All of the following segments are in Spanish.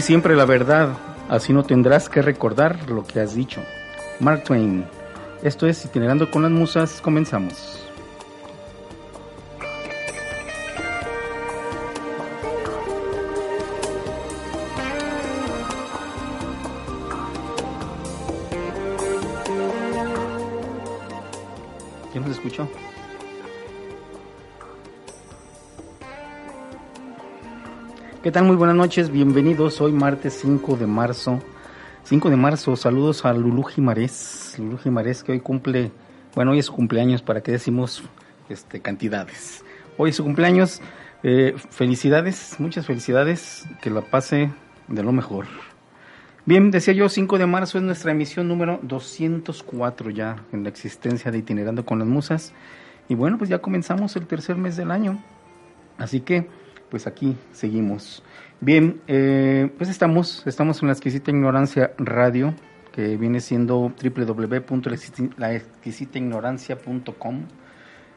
Siempre la verdad, así no tendrás que recordar lo que has dicho. Mark Twain. Esto es Itinerando con las Musas, comenzamos. ¿Qué tal? Muy buenas noches, bienvenidos. Hoy martes 5 de marzo. 5 de marzo, saludos a Lulú Jimarés. Lulú Jimarés que hoy cumple, bueno, hoy es su cumpleaños, para que decimos este, cantidades. Hoy es su cumpleaños, eh, felicidades, muchas felicidades, que la pase de lo mejor. Bien, decía yo, 5 de marzo es nuestra emisión número 204 ya en la existencia de Itinerando con las Musas. Y bueno, pues ya comenzamos el tercer mes del año. Así que pues aquí seguimos. Bien, eh, pues estamos, estamos en la exquisita ignorancia radio, que viene siendo www.laexquisitaignorancia.com.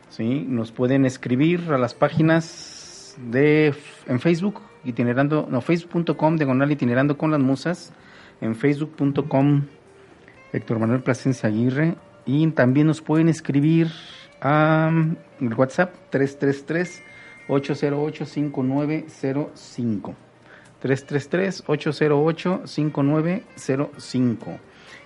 ¿sí? Nos pueden escribir a las páginas de en Facebook, itinerando, no, facebook.com, diagonal itinerando con las musas, en facebook.com, Héctor Manuel Plasencia Aguirre, y también nos pueden escribir a el WhatsApp 333 808-5905. 333-808-5905.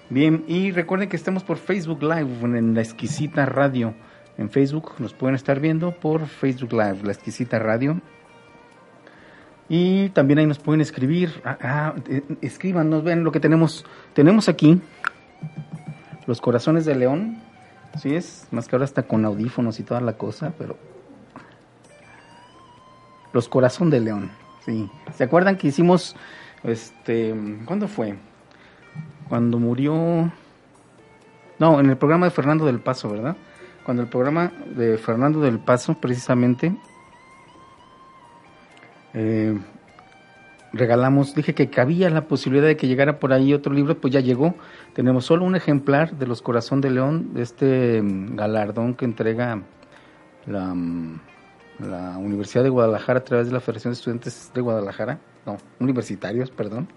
Bien, y recuerden que estamos por Facebook Live en la exquisita radio. En Facebook nos pueden estar viendo por Facebook Live, la exquisita radio. Y también ahí nos pueden escribir. Ah, ah, escríbanos, ven lo que tenemos. Tenemos aquí los corazones de león. Sí, es más que ahora está con audífonos y toda la cosa, pero los Corazón de León. Sí. ¿Se acuerdan que hicimos, este, ¿cuándo fue? Cuando murió, no, en el programa de Fernando del Paso, ¿verdad? Cuando el programa de Fernando del Paso, precisamente, eh, regalamos, dije que cabía la posibilidad de que llegara por ahí otro libro, pues ya llegó. Tenemos solo un ejemplar de los Corazón de León, de este mm, galardón que entrega la mm, la Universidad de Guadalajara a través de la Federación de Estudiantes de Guadalajara, no, universitarios, perdón,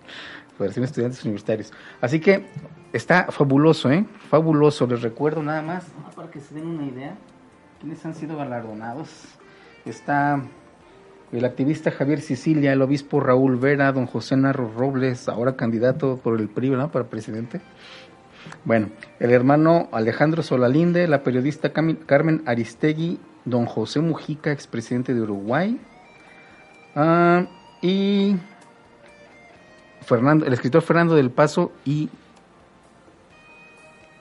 Federación de Estudiantes Universitarios. Así que está fabuloso, ¿eh? Fabuloso. Les recuerdo nada más, para que se den una idea, quiénes han sido galardonados. Está el activista Javier Sicilia, el obispo Raúl Vera, don José Narro Robles, ahora candidato por el PRI, ¿no? Para presidente. Bueno, el hermano Alejandro Solalinde, la periodista Carmen Aristegui don José Mujica, expresidente de Uruguay, ah, y Fernando, el escritor Fernando del Paso y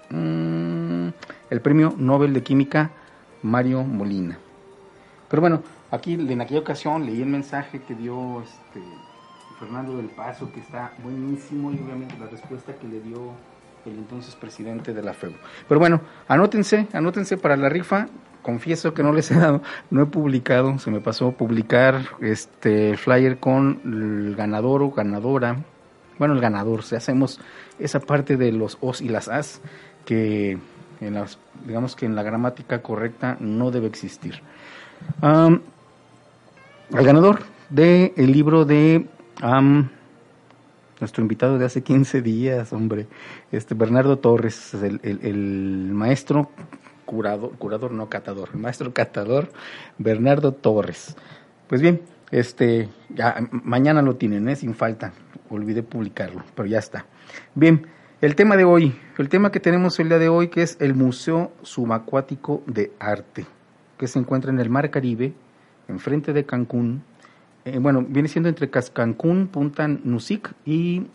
mm, el premio Nobel de Química Mario Molina. Pero bueno, aquí en aquella ocasión leí el mensaje que dio este Fernando del Paso, que está buenísimo, y obviamente la respuesta que le dio el entonces presidente de la FEU. Pero bueno, anótense, anótense para la rifa confieso que no les he dado, no he publicado, se me pasó publicar este flyer con el ganador o ganadora, bueno, el ganador, si hacemos esa parte de los Os y las As, que en las, digamos que en la gramática correcta no debe existir. el ganador del el libro de nuestro invitado de hace 15 días, hombre, este Bernardo Torres, el, el, maestro curador, curador no catador, el maestro catador Bernardo Torres. Pues bien, este, ya mañana lo tienen, ¿eh? sin falta. Olvidé publicarlo, pero ya está. Bien, el tema de hoy, el tema que tenemos el día de hoy, que es el Museo Subacuático de Arte, que se encuentra en el Mar Caribe, enfrente de Cancún. Eh, bueno, viene siendo entre Cancún, Punta Nusic y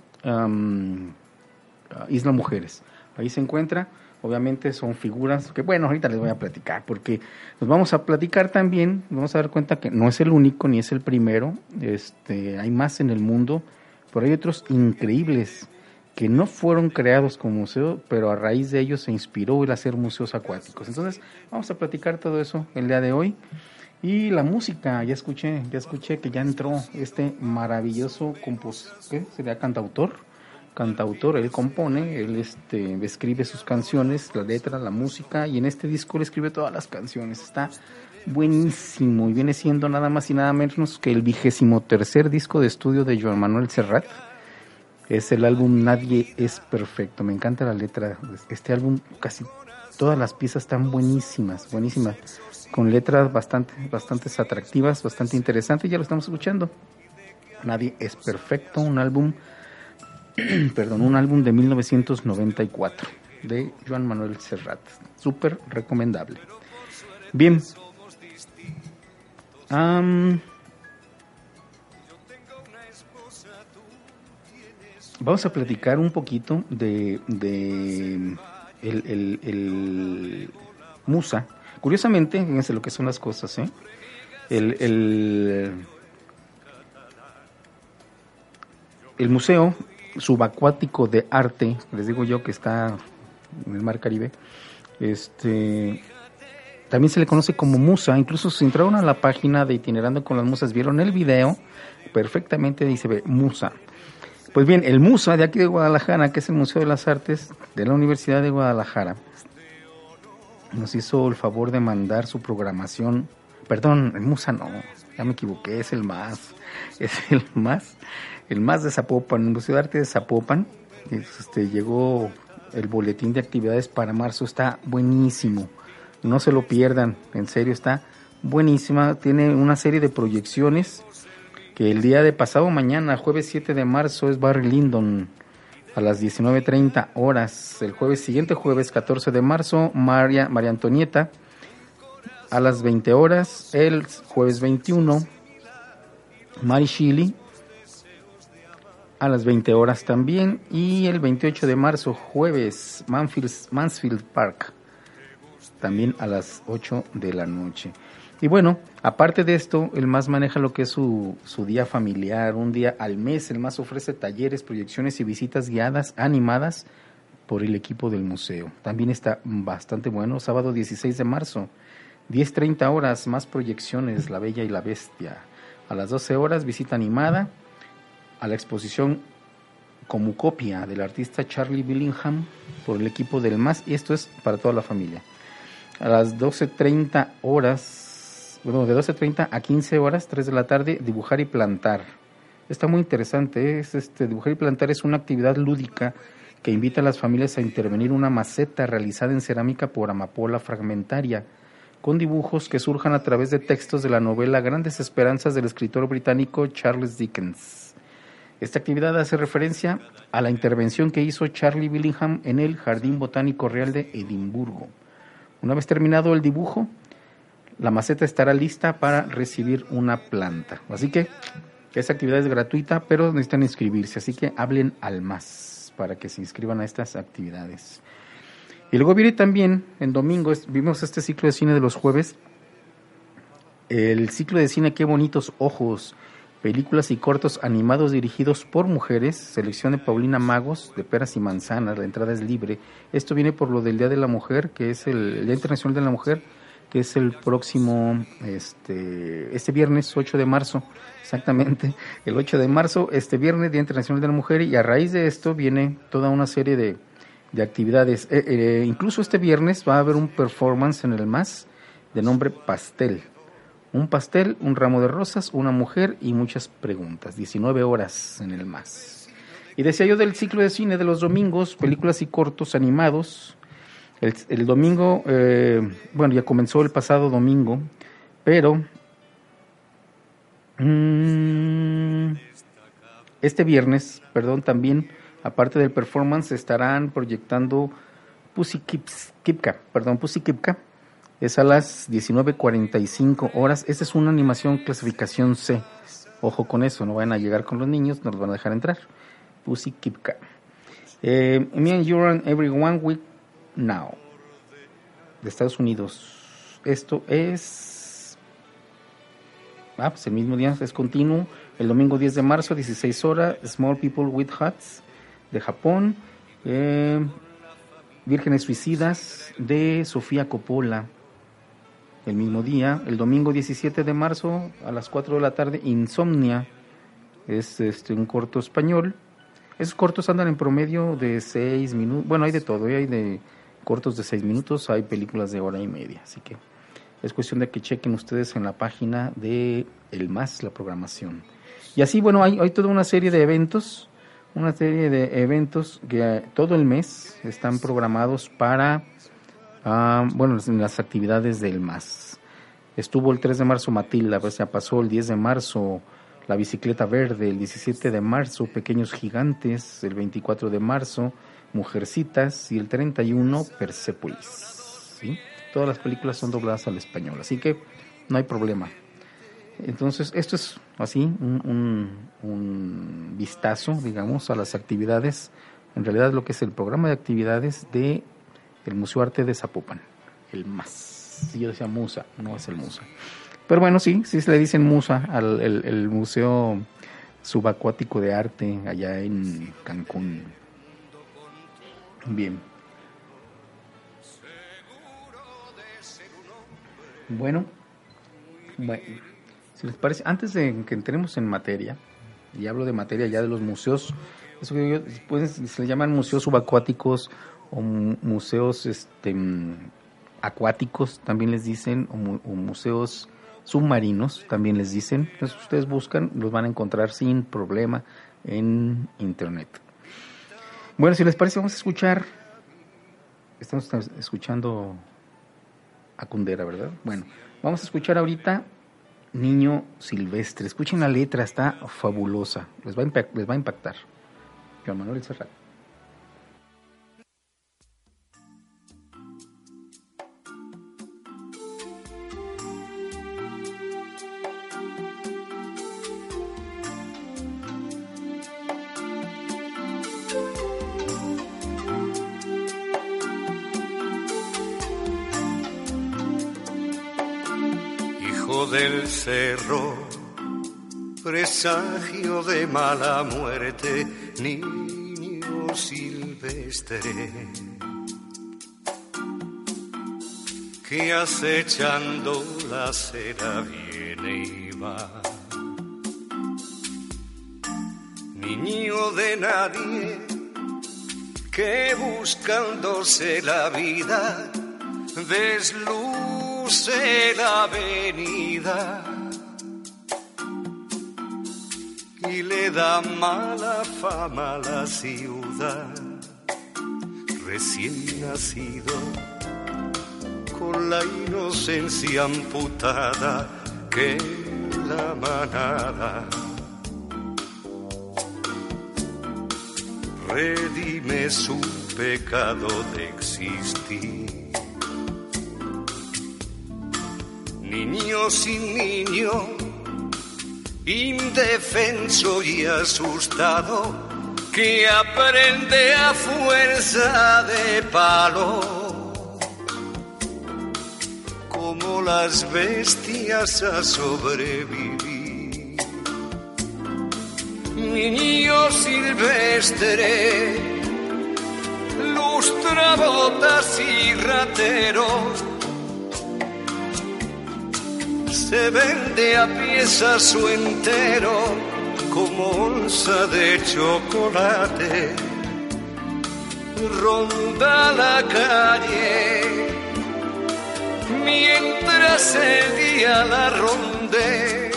Isla Mujeres. Ahí se encuentra. Obviamente son figuras que, bueno, ahorita les voy a platicar, porque nos vamos a platicar también, vamos a dar cuenta que no es el único ni es el primero, este, hay más en el mundo, pero hay otros increíbles que no fueron creados como museo, pero a raíz de ellos se inspiró el hacer museos acuáticos. Entonces, vamos a platicar todo eso el día de hoy. Y la música, ya escuché, ya escuché que ya entró este maravilloso compositor, ¿qué sería cantautor? Cantautor, él compone, él este, escribe sus canciones, la letra, la música, y en este disco él escribe todas las canciones. Está buenísimo y viene siendo nada más y nada menos que el vigésimo tercer disco de estudio de Joan Manuel Serrat. Es el álbum Nadie es Perfecto. Me encanta la letra. Este álbum, casi todas las piezas están buenísimas, buenísimas, con letras bastante, bastante atractivas, bastante interesantes. Ya lo estamos escuchando. Nadie es Perfecto, un álbum perdón, un álbum de 1994 de Joan Manuel Serrat. Súper recomendable. Bien. vamos a platicar un poquito de, de el, el, Musa. Curiosamente, fíjense lo que son las cosas, ¿eh? El, el, el museo subacuático de arte, les digo yo que está en el Mar Caribe, este también se le conoce como musa, incluso si entraron a la página de Itinerando con las Musas, vieron el video, perfectamente dice ve, musa. Pues bien, el Musa de aquí de Guadalajara, que es el Museo de las Artes de la Universidad de Guadalajara, nos hizo el favor de mandar su programación, perdón, el Musa no, ya me equivoqué, es el más, es el más, el más de Zapopan, el Museo de Arte de Zapopan, este, llegó el boletín de actividades para marzo, está buenísimo, no se lo pierdan, en serio está buenísima, tiene una serie de proyecciones que el día de pasado mañana, jueves 7 de marzo, es Barry Lyndon a las 19.30 horas, el jueves siguiente, jueves 14 de marzo, María, María Antonieta, a las 20 horas, el jueves 21, Mary Shelley, a las 20 horas también. Y el 28 de marzo, jueves, Mansfield Park, también a las 8 de la noche. Y bueno, aparte de esto, el MAS maneja lo que es su, su día familiar, un día al mes. El MAS ofrece talleres, proyecciones y visitas guiadas, animadas por el equipo del museo. También está bastante bueno, sábado 16 de marzo, 10.30 horas, más proyecciones, La Bella y la Bestia. A las 12 horas, visita animada a la exposición como copia del artista Charlie Billingham por el equipo del MAS y esto es para toda la familia. A las 12.30 horas, bueno, de 12.30 a 15 horas, 3 de la tarde, dibujar y plantar. Está muy interesante, es este dibujar y plantar es una actividad lúdica que invita a las familias a intervenir una maceta realizada en cerámica por amapola fragmentaria con dibujos que surjan a través de textos de la novela Grandes Esperanzas del escritor británico Charles Dickens. Esta actividad hace referencia a la intervención que hizo Charlie Billingham en el Jardín Botánico Real de Edimburgo. Una vez terminado el dibujo, la maceta estará lista para recibir una planta. Así que esa actividad es gratuita, pero necesitan inscribirse. Así que hablen al más para que se inscriban a estas actividades. Y luego viene también, en domingo, vimos este ciclo de cine de los jueves, el ciclo de cine Qué bonitos ojos, películas y cortos animados dirigidos por mujeres, selección de Paulina Magos, de Peras y Manzanas, la entrada es libre. Esto viene por lo del Día de la Mujer, que es el, Día Internacional de la Mujer, que es el próximo, este, este viernes 8 de marzo, exactamente, el 8 de marzo, este viernes, Día Internacional de la Mujer, y a raíz de esto viene toda una serie de, de actividades. Eh, eh, incluso este viernes va a haber un performance en el MAS de nombre Pastel. Un pastel, un ramo de rosas, una mujer y muchas preguntas. 19 horas en el MAS. Y decía yo del ciclo de cine de los domingos, películas y cortos animados. El, domingo, eh, bueno, ya comenzó el pasado domingo, pero mm, este viernes, perdón, también Aparte del performance, estarán proyectando Pussy Kipka, perdón, Pussy Kipka. Es a las 19.45 horas. Esta es una animación clasificación C. Ojo con eso, no van a llegar con los niños, no los van a dejar entrar. Pussy Kipka. Eh, me and You're Every One Week Now. De Estados Unidos. Esto es. Ah, pues el mismo día, es continuo. El domingo 10 de marzo, 16 horas. Small People with Huts de Japón, eh, Vírgenes Suicidas de Sofía Coppola. El mismo día, el domingo 17 de marzo a las 4 de la tarde, Insomnia, es este, un corto español. Esos cortos andan en promedio de 6 minutos, bueno, hay de todo, ¿eh? hay de cortos de 6 minutos, hay películas de hora y media, así que es cuestión de que chequen ustedes en la página de El Más, la programación. Y así, bueno, hay, hay toda una serie de eventos una serie de eventos que todo el mes están programados para, uh, bueno, las actividades del MAS. Estuvo el 3 de marzo Matilda, pues ya pasó el 10 de marzo la bicicleta verde, el 17 de marzo Pequeños Gigantes, el 24 de marzo Mujercitas y el 31 Persepolis. ¿sí? Todas las películas son dobladas al español, así que no hay problema. Entonces, esto es así, un, vistazo, digamos, a las actividades, en realidad lo que es el programa de actividades de el Museo Arte de Zapopan, el MAS. Yo decía Musa, no es el Musa. Pero bueno, sí, sí se le dicen Musa al el, Museo Subacuático de Arte allá en Cancún. Bien. Bueno, bueno les parece, antes de que entremos en materia, y hablo de materia ya de los museos, eso que pues, se le llaman museos subacuáticos o museos este, acuáticos, también les dicen, o, museos submarinos, también les dicen. Entonces ustedes buscan, los van a encontrar sin problema en internet. Bueno, si les parece, vamos a escuchar. Estamos escuchando a Kundera, ¿verdad? Bueno, vamos a escuchar ahorita Niño Silvestre. Escuchen la letra, está fabulosa. Les va a, les va a impactar. Juan Manuel Serrat. Del cerro, presagio de mala muerte, niño silvestre, que acechando la cera viene y va. Niño de nadie, que buscándose la vida, desluce cruce la avenida y le da mala fama a la ciudad. Recién nacido, con la inocencia amputada que la manada. Redime su pecado de existir niño sin niño, indefenso y asustado, que aprende a fuerza de palo, como las bestias a sobrevivir. Niño silvestre, lustrabotas y rateros se vende a piezas su entero como onza de chocolate. ronda la calle mientras el día la ronde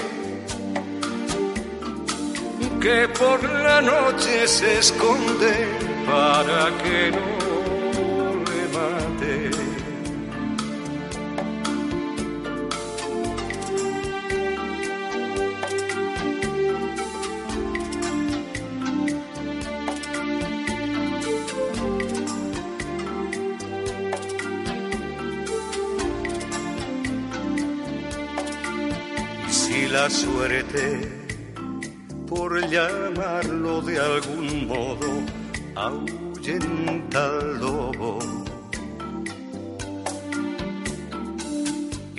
que por la noche se esconde para que no suerte por llamarlo de algún modo, ahuyenta al lobo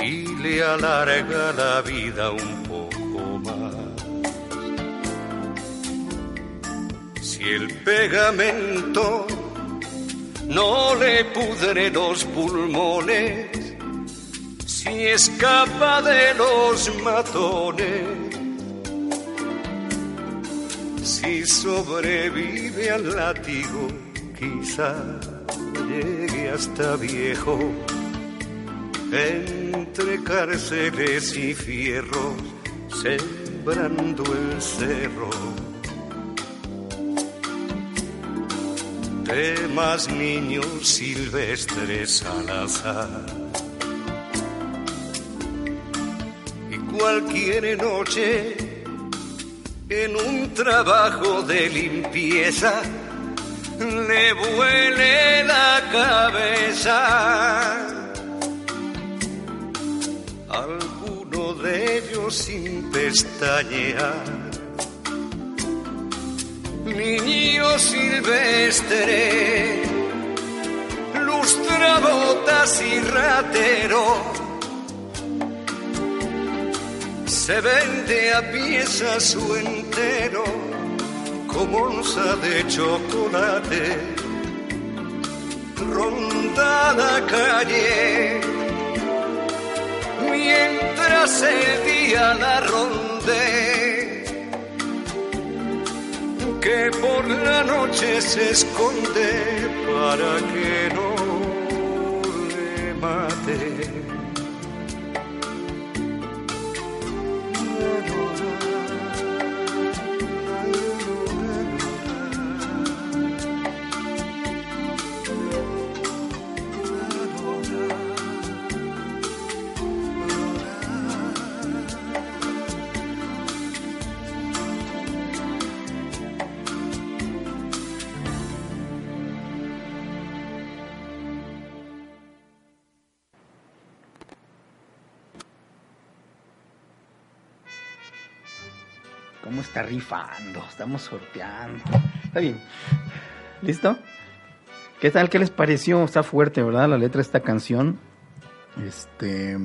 y le alarga la vida un poco más. Si el pegamento no le pudre los pulmones, escapa de los matones, si sobrevive al látigo, quizá llegue hasta viejo. Entre cárceles y fierros, sembrando el cerro. De más niños silvestres al azar. Cualquier noche en un trabajo de limpieza le vuele la cabeza. Alguno de ellos sin pestañear. Niño silvestre, lustrabotas y ratero se vende a piezas su entero como onza de chocolate. Ronda la calle mientras el día la ronde. Que por la noche se esconde para que no le mate. Está rifando? Estamos sorteando. Está bien. ¿Listo? ¿Qué tal? ¿Qué les pareció? Está fuerte, ¿verdad? La letra de esta canción. Este.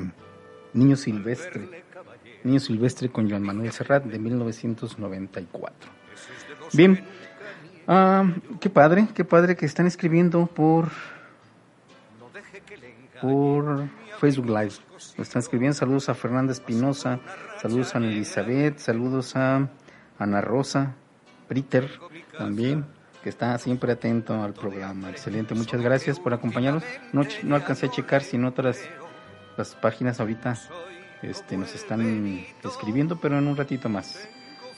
Niño Silvestre. Niño Silvestre con Joan Manuel Serrat de 1994. Bien. Ah, qué padre, qué padre que están escribiendo por. Por Facebook Live. Lo están escribiendo. Saludos a Fernanda Espinosa. Saludos a Elizabeth. Saludos a Ana Rosa. Briter también que está siempre atento al programa. Excelente, muchas gracias por acompañarnos. No, no alcancé a checar si en otras las páginas ahorita este, nos están escribiendo, pero en un ratito más.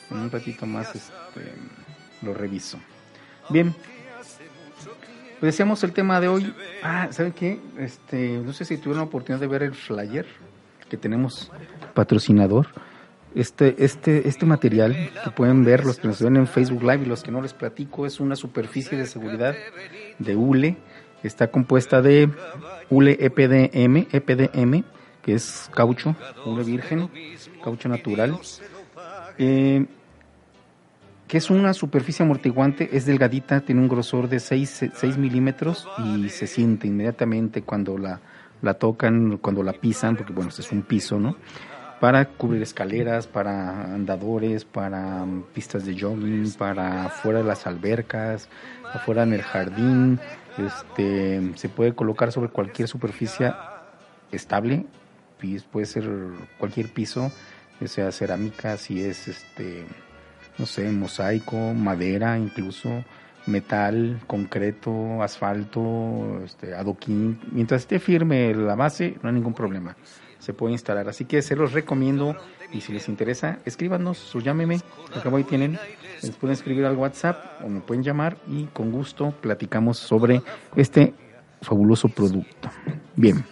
En un ratito más este, lo reviso. Bien. Pues decíamos el tema de hoy. Ah, ¿saben qué? Este, no sé si tuvieron la oportunidad de ver el flyer que tenemos patrocinador este, este, este material que pueden ver los que nos ven en Facebook Live y los que no les platico es una superficie de seguridad de ULE. Está compuesta de ULE EPDM, EPDM, que es caucho, ULE virgen, caucho natural. Eh, que es una superficie amortiguante, es delgadita, tiene un grosor de 6, 6 milímetros y se siente inmediatamente cuando la, la tocan, cuando la pisan, porque bueno, este es un piso, ¿no? Para cubrir escaleras, para andadores, para um, pistas de jogging, para afuera de las albercas, afuera en el jardín. Este, se puede colocar sobre cualquier superficie estable, puede ser cualquier piso, sea cerámica, si es este, no sé, mosaico, madera incluso, metal, concreto, asfalto, este, adoquín. Mientras esté firme la base, no hay ningún problema. Se puede instalar. Así que se los recomiendo y si les interesa, escríbanos o llámeme. Acabo ahí tienen. Les pueden escribir al WhatsApp o me pueden llamar y con gusto platicamos sobre este fabuloso producto. Bien.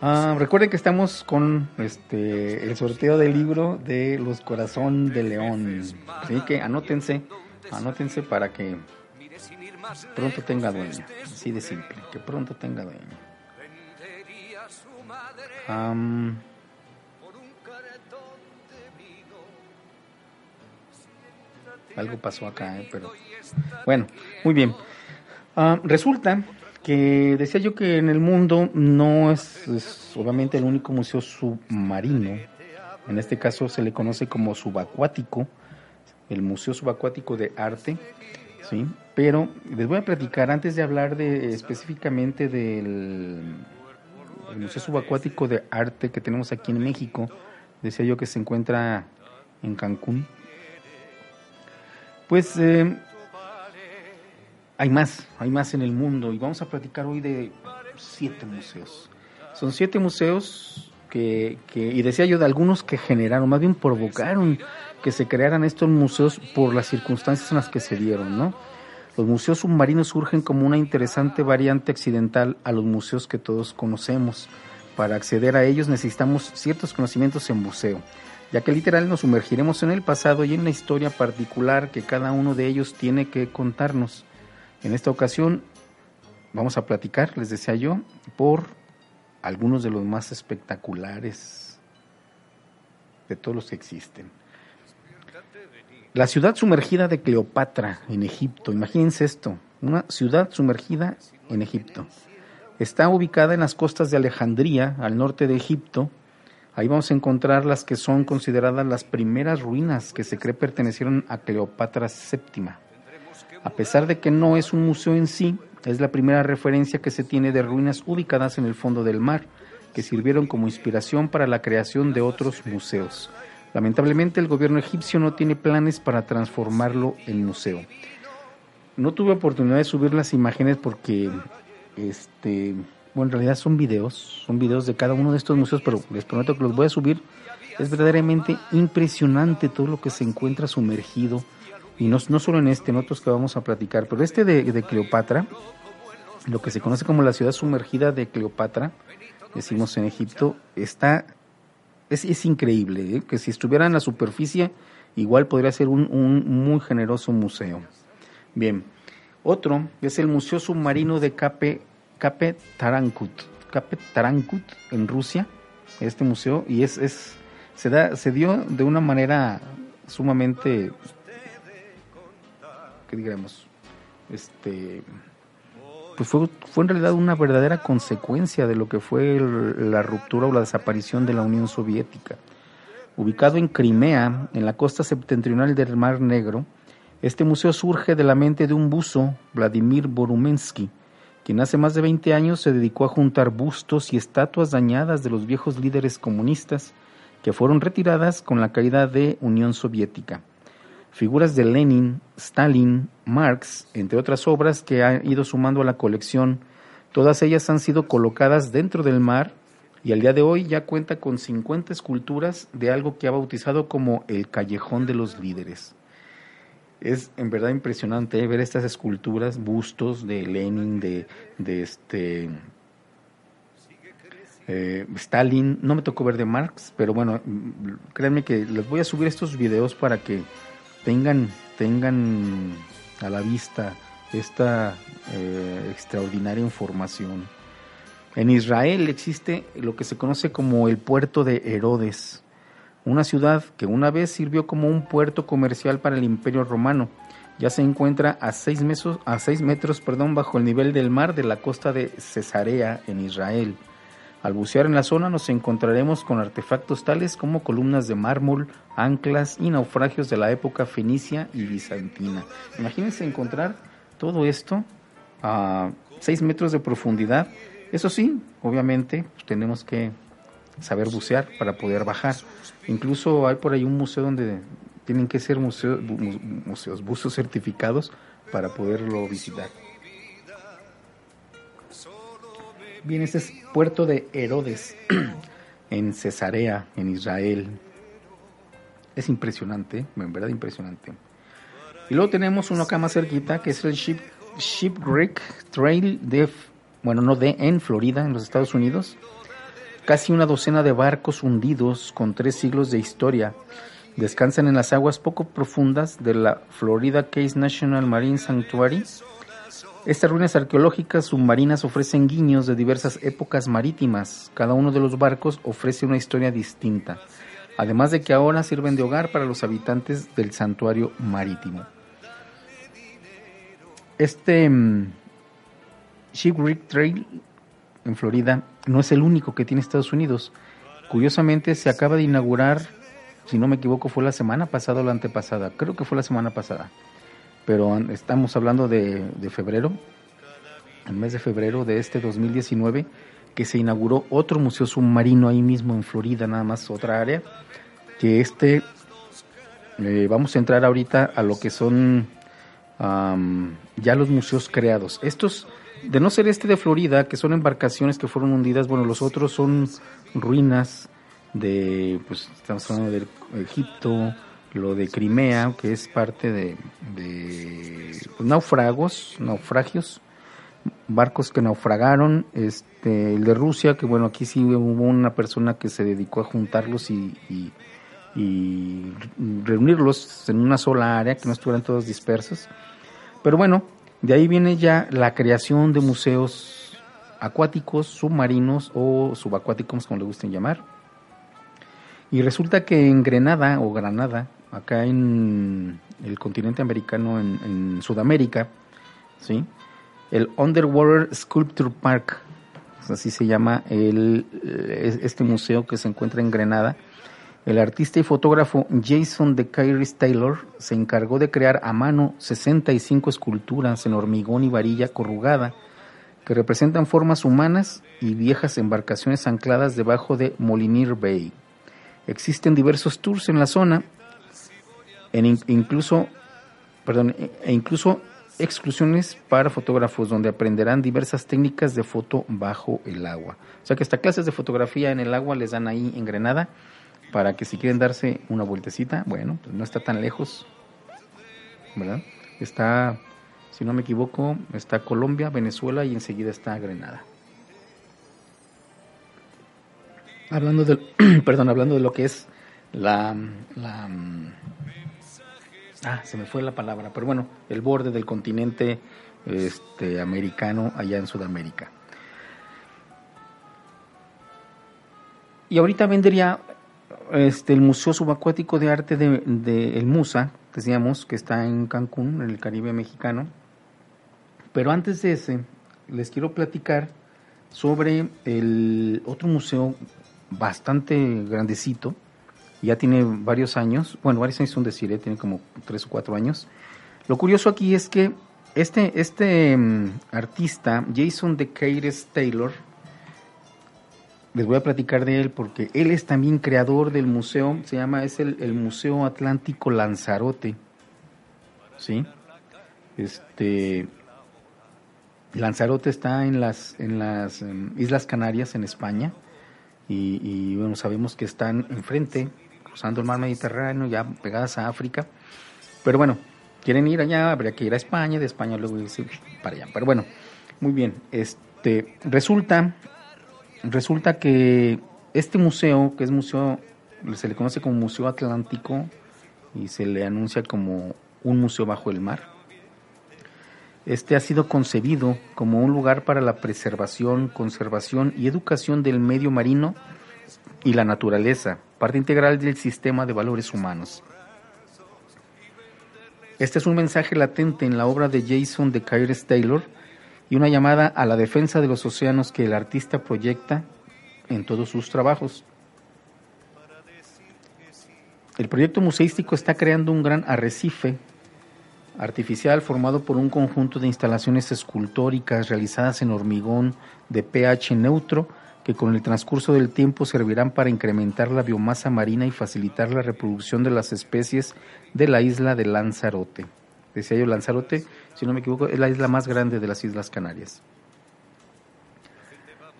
Ah, recuerden que estamos con este el sorteo del libro de Los Corazón de León. Así que anótense Anótense para que pronto tenga dueño. Así de simple, que pronto tenga dueño. Algo pasó acá, ¿eh? pero bueno, muy bien. Resulta que decía yo que en el mundo no es, es, obviamente el único museo submarino, en este caso se le conoce como subacuático, el Museo Subacuático de Arte, ¿sí? Pero les voy a platicar, antes de hablar de específicamente del Museo Subacuático de Arte que tenemos aquí en México, decía yo que se encuentra en Cancún, pues eh, hay más, hay más en el mundo y vamos a platicar hoy de siete museos. Son siete museos que, que, y decía yo de algunos que generaron, más bien provocaron que se crearan estos museos por las circunstancias en las que se dieron, ¿no? Los museos submarinos surgen como una interesante variante accidental a los museos que todos conocemos. Para acceder a ellos necesitamos ciertos conocimientos en buceo, ya que literal nos sumergiremos en el pasado y en la historia particular que cada uno de ellos tiene que contarnos. En esta ocasión vamos a platicar, les decía yo, por algunos de los más espectaculares de todos los que existen. La ciudad sumergida de Cleopatra en Egipto, imagínense esto, una ciudad sumergida en Egipto. Está ubicada en las costas de Alejandría, al norte de Egipto. Ahí vamos a encontrar las que son consideradas las primeras ruinas que se cree pertenecieron a Cleopatra VII. A pesar de que no es un museo en sí, es la primera referencia que se tiene de ruinas ubicadas en el fondo del mar, que sirvieron como inspiración para la creación de otros museos. Lamentablemente el gobierno egipcio no tiene planes para transformarlo en museo. No tuve oportunidad de subir las imágenes porque, este, bueno, en realidad son videos, son videos de cada uno de estos museos, pero les prometo que los voy a subir. Es verdaderamente impresionante todo lo que se encuentra sumergido, y no, solo en este, en otros que vamos a platicar, pero este de Cleopatra, lo que se conoce como la ciudad sumergida de Cleopatra, decimos en Egipto, está es, increíble, ¿eh? que si estuviera en la superficie, igual podría ser un, muy generoso museo. Bien, otro es el Museo Submarino de Cape, Cape Tarankut, Cape Tarankut en Rusia, este museo, y es, es se, da, se dio de una manera sumamente, ¿qué digamos? Este, pues fue, fue en realidad una verdadera consecuencia de lo que fue la ruptura o la desaparición de la Unión Soviética. Ubicado en Crimea, en la costa septentrional del Mar Negro, este museo surge de la mente de un buzo, Vladimir Borumensky, quien hace más de 20 años se dedicó a juntar bustos y estatuas dañadas de los viejos líderes comunistas que fueron retiradas con la caída de Unión Soviética figuras de Lenin, Stalin, Marx, entre otras obras que han ido sumando a la colección. Todas ellas han sido colocadas dentro del mar y al día de hoy ya cuenta con 50 esculturas de algo que ha bautizado como el Callejón de los Líderes. Es en verdad impresionante ¿eh? ver estas esculturas, bustos de Lenin, de, de este eh, Stalin, no me tocó ver de Marx, pero bueno, créanme que les voy a subir estos videos para que tengan, tengan a la vista esta eh, extraordinaria información. En Israel existe lo que se conoce como el puerto de Herodes, una ciudad que una vez sirvió como un puerto comercial para el Imperio Romano. Ya se encuentra a seis, metros, a seis metros perdón, bajo el nivel del mar de la costa de Cesarea en Israel. Al bucear en la zona nos encontraremos con artefactos tales como columnas de mármol, anclas y naufragios de la época fenicia y bizantina. Imagínense encontrar todo esto a 6 metros de profundidad. Eso sí, obviamente pues, tenemos que saber bucear para poder bajar. Incluso hay por ahí un museo donde tienen que ser museos, museos, buzos certificados para poderlo visitar. Bien, este es Puerto de Herodes, en Cesarea, en Israel. Es impresionante, en verdad impresionante. Y luego tenemos uno acá más cerquita, que es el Ship, Shipwreck Trail de, bueno, no de, en Florida, en los Estados Unidos. Casi una docena de barcos hundidos con tres siglos de historia descansan en las aguas poco profundas de la Florida Case National Marine Sanctuary. Estas ruinas arqueológicas submarinas ofrecen guiños de diversas épocas marítimas. Cada uno de los barcos ofrece una historia distinta, además de que ahora sirven de hogar para los habitantes del santuario marítimo. Este um, Shipwreck Trail en Florida no es el único que tiene Estados Unidos. Curiosamente se acaba de inaugurar si no me equivoco, fue la semana pasada o la antepasada. Creo que fue la semana pasada. Pero estamos hablando de, febrero, el mes de febrero de este 2019, que se inauguró otro museo submarino ahí mismo en Florida, nada más otra área. Que este, eh, vamos a entrar ahorita a lo que son ya los museos creados. Estos, de no ser este de Florida, que son embarcaciones que fueron hundidas, bueno, los otros son ruinas de, pues estamos hablando de Egipto, lo de Crimea, que es parte de, pues, naufragos, naufragios, barcos que naufragaron, este, el de Rusia, que bueno, aquí sí hubo una persona que se dedicó a juntarlos y, y, y reunirlos en una sola área, que no estuvieran todos dispersos. Pero bueno, de ahí viene ya la creación de museos acuáticos, submarinos o subacuáticos, como le gusten llamar y resulta que en Grenada o Granada, acá en el continente americano, en, Sudamérica, ¿sí? el Underwater Sculpture Park, así se llama el, este museo que se encuentra en Grenada, el artista y fotógrafo Jason de Kairis Taylor se encargó de crear a mano 65 esculturas en hormigón y varilla corrugada que representan formas humanas y viejas embarcaciones ancladas debajo de Molinier Bay. Existen diversos tours en la zona, en incluso, perdón, e incluso exclusiones para fotógrafos donde aprenderán diversas técnicas de foto bajo el agua. O sea que hasta clases de fotografía en el agua les dan ahí en Grenada para que si quieren darse una vueltecita, bueno, pues no está tan lejos, ¿verdad? Está, si no me equivoco, está Colombia, Venezuela y enseguida está Grenada. Hablando de, perdón, hablando de lo que es la, ah, se me fue la palabra, pero bueno, el borde del continente este, americano allá en Sudamérica. Y ahorita vendría este, el Museo Subacuático de Arte de, El Musa, decíamos, que está en Cancún, en el Caribe mexicano. Pero antes de ese, les quiero platicar sobre el otro museo bastante grandecito, ya tiene varios años, bueno, varios años son decir, ¿eh? tiene como tres o cuatro años. Lo curioso aquí es que este, este mm, artista, Jason de Taylor, les voy a platicar de él porque él es también creador del museo, se llama, es el, el Museo Atlántico Lanzarote, ¿sí? Este, Lanzarote está en las, en las em, Islas Canarias, en España, y, bueno, sabemos que están enfrente, cruzando el mar Mediterráneo, ya pegadas a África, pero bueno, quieren ir allá, habría que ir a España, de España luego ir para allá, pero bueno, muy bien, este, resulta, resulta que este museo, que es museo, se le conoce como Museo Atlántico y se le anuncia como un museo bajo el mar, este ha sido concebido como un lugar para la preservación, conservación y educación del medio marino y la naturaleza, parte integral del sistema de valores humanos. Este es un mensaje latente en la obra de Jason de Kyres Taylor y una llamada a la defensa de los océanos que el artista proyecta en todos sus trabajos. El proyecto museístico está creando un gran arrecife artificial formado por un conjunto de instalaciones escultóricas realizadas en hormigón de pH neutro que con el transcurso del tiempo servirán para incrementar la biomasa marina y facilitar la reproducción de las especies de la isla de Lanzarote. Decía yo Lanzarote, si no me equivoco, es la isla más grande de las Islas Canarias.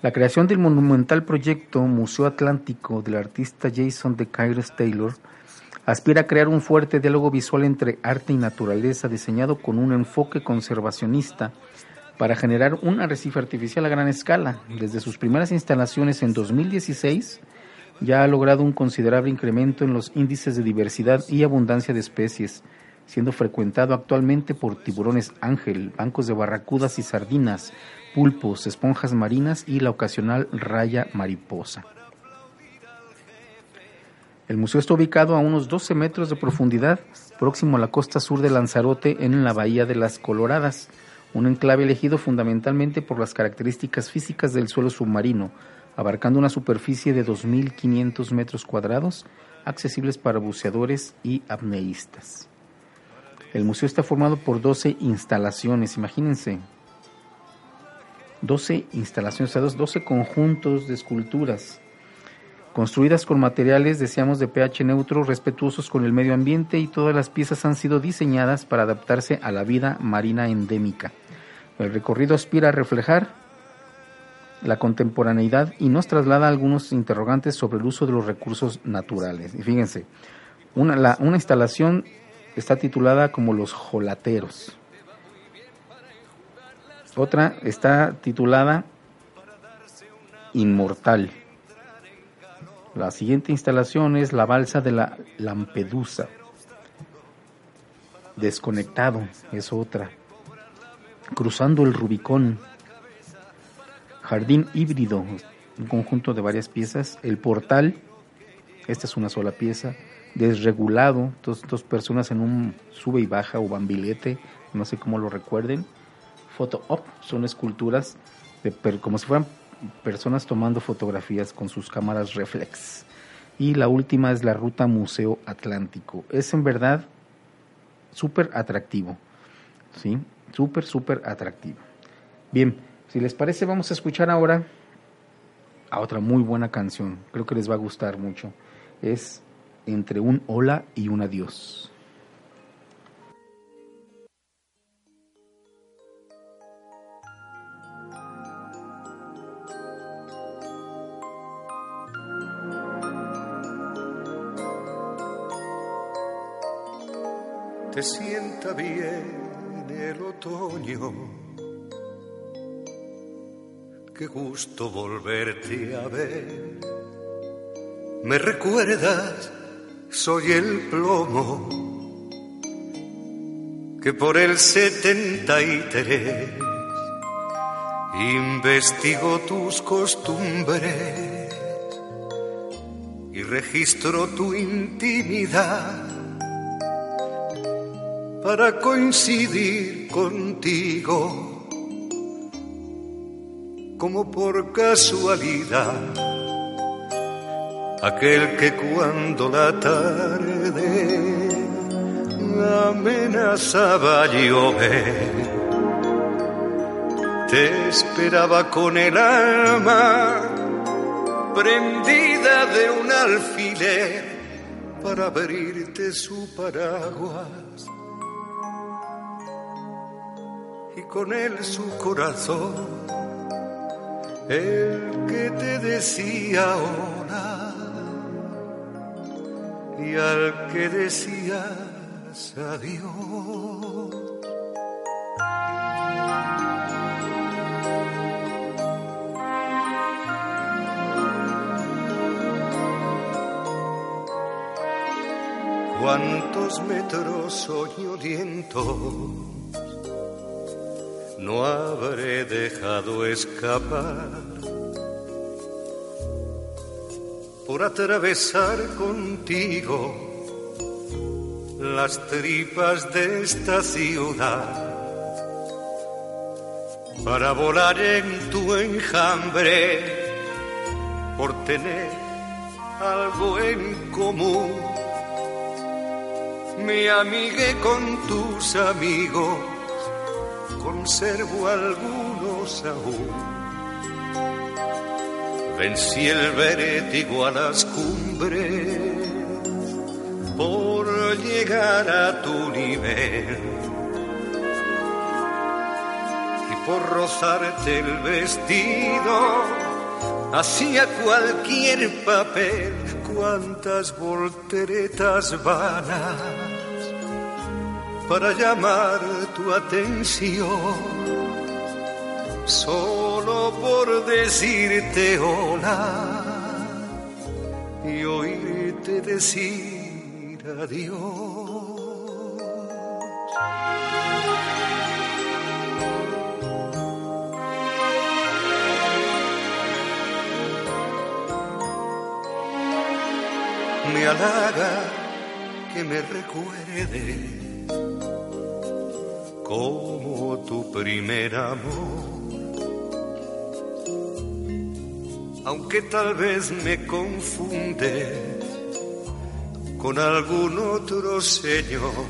La creación del monumental proyecto Museo Atlántico del artista Jason de Kairos Taylor aspira a crear un fuerte diálogo visual entre arte y naturaleza diseñado con un enfoque conservacionista para generar un arrecife artificial a gran escala. Desde sus primeras instalaciones en 2016 ya ha logrado un considerable incremento en los índices de diversidad y abundancia de especies, siendo frecuentado actualmente por tiburones ángel, bancos de barracudas y sardinas, pulpos, esponjas marinas y la ocasional raya mariposa. El museo está ubicado a unos 12 metros de profundidad, próximo a la costa sur de Lanzarote, en la bahía de las Coloradas, un enclave elegido fundamentalmente por las características físicas del suelo submarino, abarcando una superficie de 2.500 metros cuadrados, accesibles para buceadores y apneístas. El museo está formado por 12 instalaciones, imagínense, 12 instalaciones, o sea, 12 conjuntos de esculturas construidas con materiales, decíamos, de pH neutro, respetuosos con el medio ambiente y todas las piezas han sido diseñadas para adaptarse a la vida marina endémica. El recorrido aspira a reflejar la contemporaneidad y nos traslada algunos interrogantes sobre el uso de los recursos naturales. Y fíjense, una, una instalación está titulada como Los Jolateros. Otra está titulada Inmortal. La siguiente instalación es la balsa de la Lampedusa. Desconectado es otra. Cruzando el Rubicón. Jardín híbrido, un conjunto de varias piezas. El portal, esta es una sola pieza. Desregulado, dos, dos personas en un sube y baja o bambilete, no sé cómo lo recuerden Photo Op, son esculturas de como si fueran personas tomando fotografías con sus cámaras reflex. Y la última es la ruta Museo Atlántico. Es en verdad súper atractivo. ¿Sí? Súper, súper atractivo. Bien, si les parece, vamos a escuchar ahora a otra muy buena canción. Creo que les va a gustar mucho. Es Entre un hola y un adiós. Te sienta bien el otoño. Qué gusto volverte a ver. Me recuerdas, soy el plomo que por el 73 investigo tus costumbres y registro tu intimidad para coincidir contigo como por casualidad. Aquel que cuando la tarde amenazaba llover, te esperaba con el alma prendida de un alfiler para abrirte su paraguas con él su corazón, el que te decía hola y al que decías adiós. cuántos metros soñolientos no habré dejado escapar por atravesar contigo las tripas de esta ciudad para volar en tu enjambre por tener algo en común. Me amigué con tus amigos conservo algunos aún. vencí el vértigo a las cumbres por llegar a tu nivel y por rozarte el vestido hacía cualquier papel cuantas volteretas vanas para llamar tu atención solo por decirte hola y oírte decir adiós. Me halaga que me recuerde como tu primer amor aunque tal vez me confunde con algún otro señor.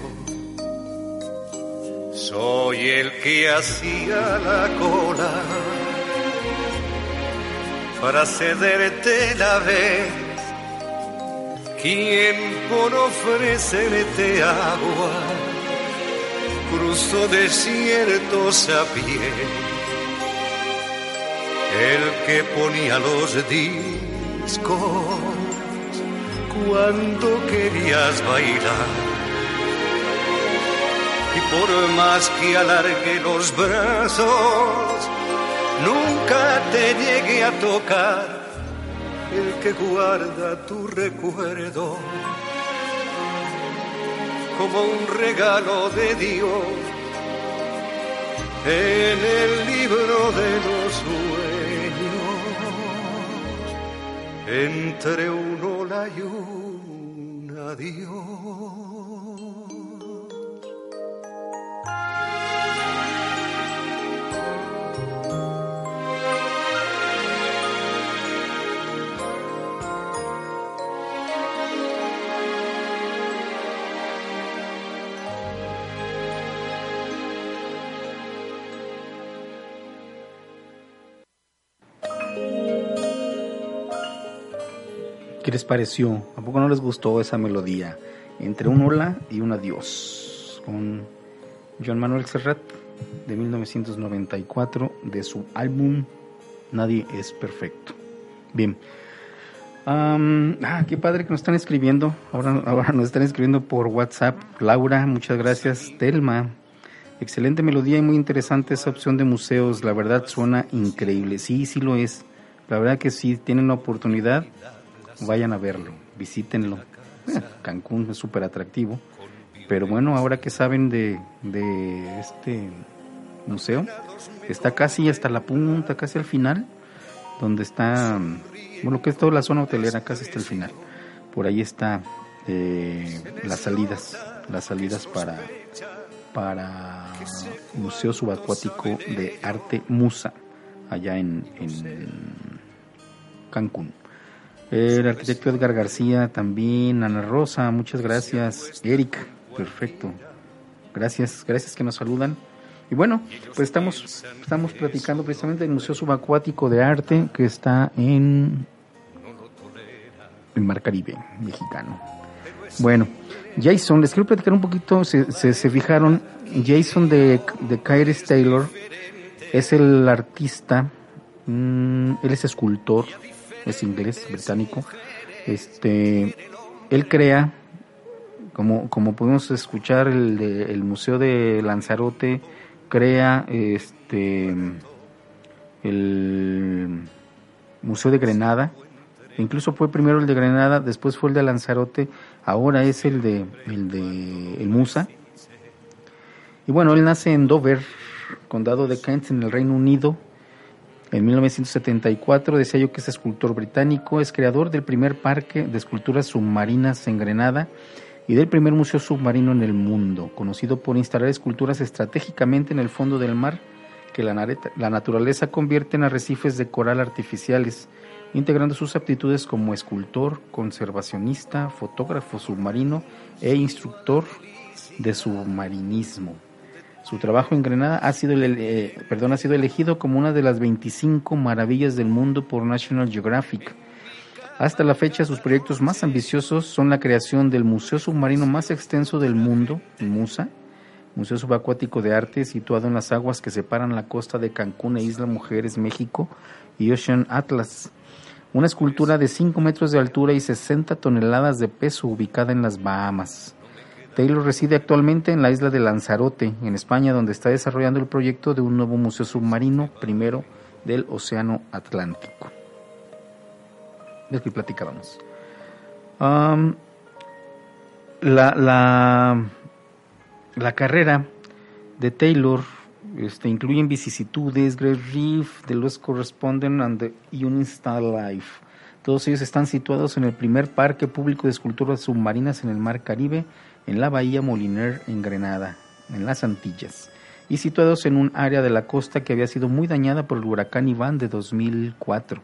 Soy el que hacía la cola para cederte la vez, quien por ofrecerte agua cruzó desiertos a pie el que ponía los discos cuando querías bailar. Y por más que alargue los brazos, nunca te llegue a tocar el que guarda tu recuerdo como un regalo de Dios en el libro de los sueños entre un hola y un adiós. ¿Qué les pareció? ¿A poco no les gustó esa melodía? Entre un hola y un adiós. Con John Manuel Serrat de 1994 de su álbum Nadie es Perfecto. Bien. ah, qué padre que nos están escribiendo. Ahora, ahora nos están escribiendo por WhatsApp. Laura, muchas gracias. Telma, excelente melodía y muy interesante esa opción de museos. La verdad suena increíble. Sí, sí lo es. La verdad que sí, tienen la oportunidad vayan a verlo, visítenlo. Cancún es súper atractivo, pero bueno, ahora que saben de, de este museo, está casi hasta la punta, casi al final, donde está, bueno, que es toda la zona hotelera, casi hasta el final. Por ahí está eh, las salidas, las salidas para para Museo Subacuático de Arte Musa, allá en, en Cancún. El arquitecto Edgar García también, Ana Rosa, muchas gracias. Eric, perfecto. Gracias, gracias que nos saludan. Y bueno, pues estamos, estamos platicando precisamente del Museo Subacuático de Arte que está en el Mar Caribe mexicano. Bueno, Jason, les quiero platicar un poquito, se, se, fijaron, Jason de, de Taylor es el artista, mm, él es escultor, es inglés, británico. Este, él crea, como, como podemos escuchar, el, el Museo de Lanzarote crea este el Museo de Grenada. Incluso fue primero el de Grenada, después fue el de Lanzarote, ahora es el de el de el Musa. Y bueno, él nace en Dover, condado de Kent, en el Reino Unido, en 1974 decía yo que es escultor británico, es creador del primer parque de esculturas submarinas en Grenada y del primer museo submarino en el mundo, conocido por instalar esculturas estratégicamente en el fondo del mar que la, la naturaleza convierte en arrecifes de coral artificiales, integrando sus aptitudes como escultor, conservacionista, fotógrafo submarino e instructor de submarinismo. Su trabajo en Grenada ha sido, eh, perdón, ha sido elegido como una de las 25 maravillas del mundo por National Geographic. Hasta la fecha, sus proyectos más ambiciosos son la creación del museo submarino más extenso del mundo, MUSA, Museo Subacuático de Arte, situado en las aguas que separan la costa de Cancún e Isla Mujeres, México, y Ocean Atlas. Una escultura de 5 metros de altura y 60 toneladas de peso ubicada en las Bahamas. Taylor reside actualmente en la isla de Lanzarote, en España, donde está desarrollando el proyecto de un nuevo museo submarino, primero del Océano Atlántico. De que platicábamos. la, la, la carrera de Taylor este, incluyen vicisitudes, Great Reef, The Lost Correspondent and the Unistar Life. Todos ellos están situados en el primer parque público de esculturas submarinas en el Mar Caribe, en la bahía Moliner en Grenada, en las Antillas, y situados en un área de la costa que había sido muy dañada por el huracán Iván de 2004.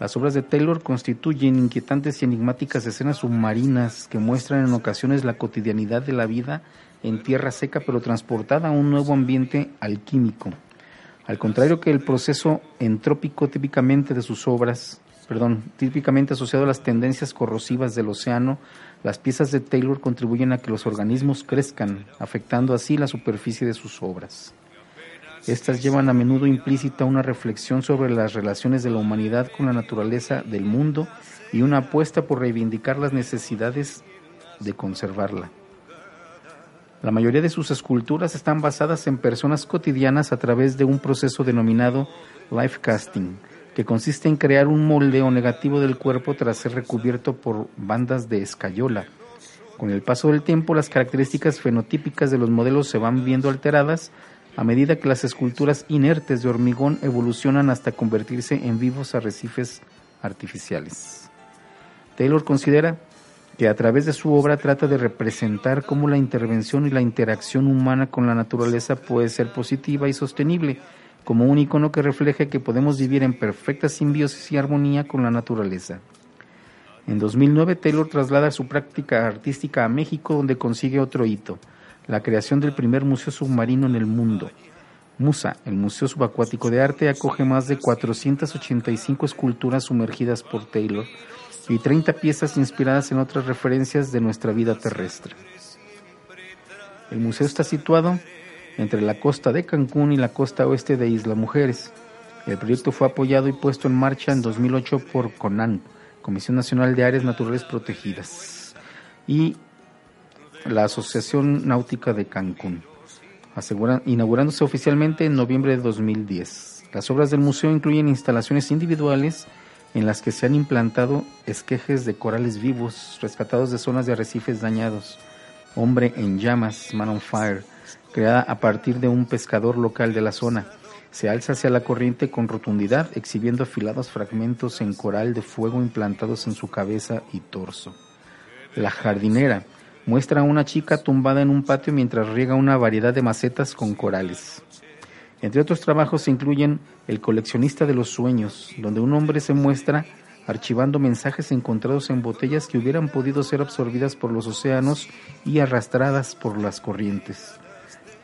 Las obras de Taylor constituyen inquietantes y enigmáticas escenas submarinas que muestran en ocasiones la cotidianidad de la vida en tierra seca pero transportada a un nuevo ambiente alquímico. Al contrario que el proceso entrópico típicamente de sus obras, perdón, típicamente asociado a las tendencias corrosivas del océano, las piezas de Taylor contribuyen a que los organismos crezcan, afectando así la superficie de sus obras. Estas llevan a menudo implícita una reflexión sobre las relaciones de la humanidad con la naturaleza del mundo y una apuesta por reivindicar las necesidades de conservarla. La mayoría de sus esculturas están basadas en personas cotidianas a través de un proceso denominado life casting, que consiste en crear un moldeo negativo del cuerpo tras ser recubierto por bandas de escayola. Con el paso del tiempo, las características fenotípicas de los modelos se van viendo alteradas a medida que las esculturas inertes de hormigón evolucionan hasta convertirse en vivos arrecifes artificiales. Taylor considera que a través de su obra trata de representar cómo la intervención y la interacción humana con la naturaleza puede ser positiva y sostenible, como un icono que refleje que podemos vivir en perfecta simbiosis y armonía con la naturaleza. En 2009 Taylor traslada su práctica artística a México donde consigue otro hito, la creación del primer museo submarino en el mundo. Musa, el Museo Subacuático de Arte, acoge más de 485 esculturas sumergidas por Taylor y 30 piezas inspiradas en otras referencias de nuestra vida terrestre. El museo está situado entre la costa de Cancún y la costa oeste de Isla Mujeres. El proyecto fue apoyado y puesto en marcha en 2008 por CONAN, Comisión Nacional de Áreas Naturales Protegidas, y la Asociación Náutica de Cancún, inaugurándose oficialmente en noviembre de 2010. Las obras del museo incluyen instalaciones individuales en las que se han implantado esquejes de corales vivos rescatados de zonas de arrecifes dañados, Hombre en llamas, Man on Fire, creada a partir de un pescador local de la zona. Se alza hacia la corriente con rotundidad, exhibiendo afilados fragmentos en coral de fuego implantados en su cabeza y torso. La jardinera muestra a una chica tumbada en un patio mientras riega una variedad de macetas con corales. Entre otros trabajos se incluyen El coleccionista de los sueños, donde un hombre se muestra archivando mensajes encontrados en botellas que hubieran podido ser absorbidas por los océanos y arrastradas por las corrientes.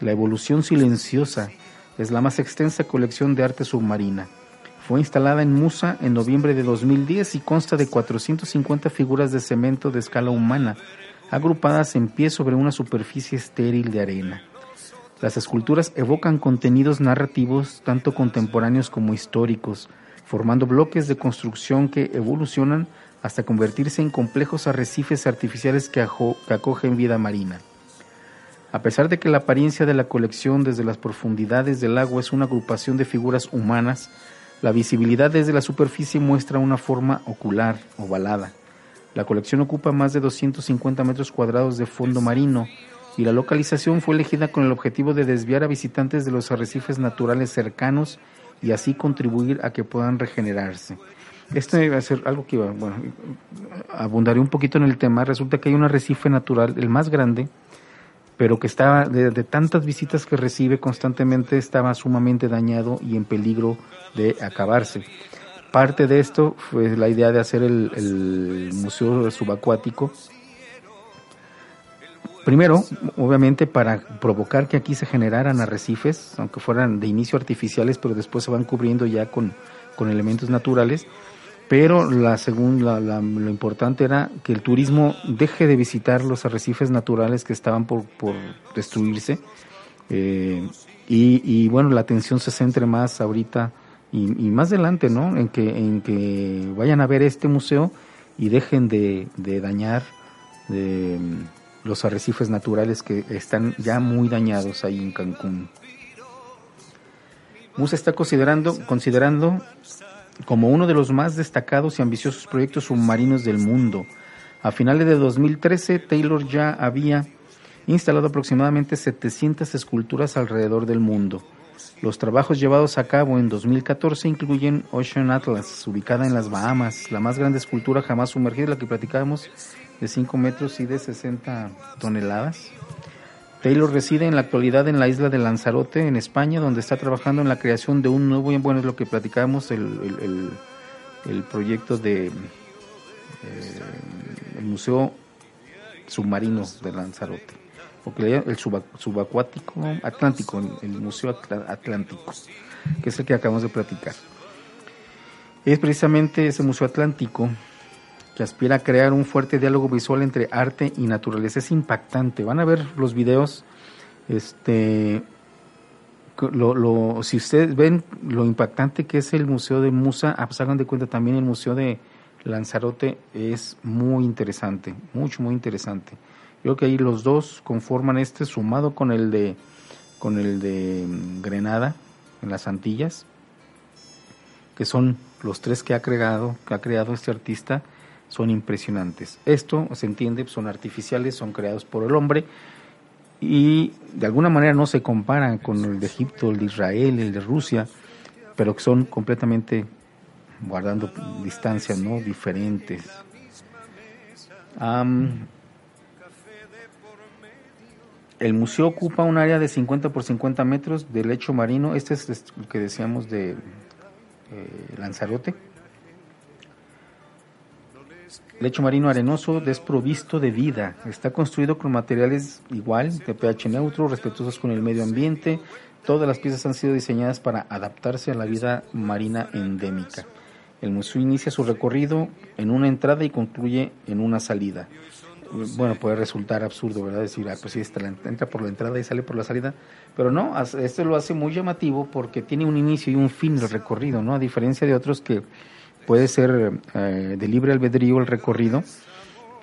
La evolución silenciosa es la más extensa colección de arte submarina. Fue instalada en Musa en noviembre de 2010 y consta de 450 figuras de cemento de escala humana, agrupadas en pie sobre una superficie estéril de arena. Las esculturas evocan contenidos narrativos tanto contemporáneos como históricos, formando bloques de construcción que evolucionan hasta convertirse en complejos arrecifes artificiales que, acogen vida marina. A pesar de que la apariencia de la colección desde las profundidades del agua es una agrupación de figuras humanas, la visibilidad desde la superficie muestra una forma ocular, ovalada. La colección ocupa más de 250 metros cuadrados de fondo marino y la localización fue elegida con el objetivo de desviar a visitantes de los arrecifes naturales cercanos y así contribuir a que puedan regenerarse. Esto va a ser algo que, bueno, abundaré un poquito en el tema. Resulta que hay un arrecife natural, el más grande, pero que estaba, de, tantas visitas que recibe constantemente, estaba sumamente dañado y en peligro de acabarse. Parte de esto fue la idea de hacer el, museo subacuático Primero, obviamente, para provocar que aquí se generaran arrecifes, aunque fueran de inicio artificiales, pero después se van cubriendo ya con, con elementos naturales. Pero la segunda, lo importante era que el turismo deje de visitar los arrecifes naturales que estaban por, por destruirse. Eh, y, y, bueno, la atención se centre más ahorita y, y, más adelante, ¿no? En que, en que vayan a ver este museo y dejen de, de dañar de, los arrecifes naturales que están ya muy dañados ahí en Cancún. Musa está considerando, considerando como uno de los más destacados y ambiciosos proyectos submarinos del mundo. A finales de 2013, Taylor ya había instalado aproximadamente 700 esculturas alrededor del mundo. Los trabajos llevados a cabo en 2014 incluyen Ocean Atlas, ubicada en las Bahamas, la más grande escultura jamás sumergida, la que platicábamos, de 5 metros y de 60 toneladas. Taylor reside en la actualidad en la isla de Lanzarote, en España, donde está trabajando en la creación de un nuevo, bueno, es lo que platicábamos, el, el, proyecto de eh, el Museo Submarino de Lanzarote, porque el subacuático atlántico, el Museo Atlántico, que es el que acabamos de platicar. Es precisamente ese Museo Atlántico que aspira a crear un fuerte diálogo visual entre arte y naturaleza. Es impactante. Van a ver los videos. Este, si ustedes ven lo impactante que es el Museo de Musa, ah, pues hagan de cuenta también el Museo de Lanzarote es muy interesante, mucho, muy interesante. Yo creo que ahí los dos conforman este sumado con el de con el de mm, Grenada en las Antillas, que son los tres que ha creado, que ha creado este artista son impresionantes. Esto se entiende, son artificiales, son creados por el hombre y de alguna manera no se comparan con el de Egipto, el de Israel, el de Rusia, pero que son completamente guardando distancias no diferentes. el museo ocupa un área de 50 por 50 metros de lecho marino. Este es lo que decíamos de eh, Lanzarote Lecho marino arenoso desprovisto de vida. Está construido con materiales igual, de pH neutro, respetuosos con el medio ambiente. Todas las piezas han sido diseñadas para adaptarse a la vida marina endémica. El museo inicia su recorrido en una entrada y concluye en una salida. Bueno, puede resultar absurdo, ¿verdad? Decir, ah, pues sí, entra por la entrada y sale por la salida. Pero no, esto lo hace muy llamativo porque tiene un inicio y un fin el recorrido, ¿no? A diferencia de otros que puede ser eh, de libre albedrío el recorrido.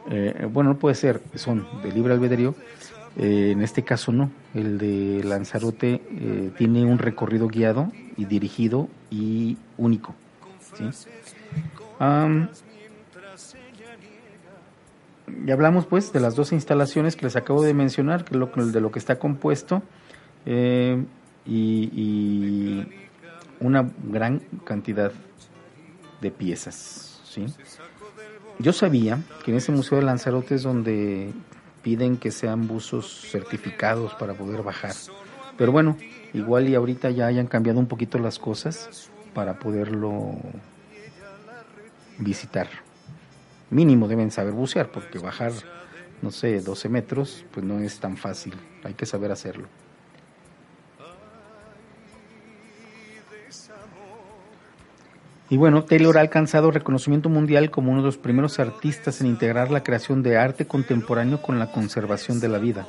Eh, bueno, no puede ser, son de libre albedrío. Eh, en este caso no, el de Lanzarote tiene un recorrido guiado y dirigido y único. y hablamos pues de las dos instalaciones que les acabo de mencionar, que lo, de lo que está compuesto y, y una gran cantidad de piezas. ¿sí? Yo sabía que en ese Museo de Lanzarote es donde piden que sean buzos certificados para poder bajar. Pero bueno, igual y ahorita ya hayan cambiado un poquito las cosas para poderlo visitar. Mínimo deben saber bucear porque bajar, no sé, 12 metros, pues no es tan fácil. Hay que saber hacerlo. Y bueno, Taylor ha alcanzado reconocimiento mundial como uno de los primeros artistas en integrar la creación de arte contemporáneo con la conservación de la vida.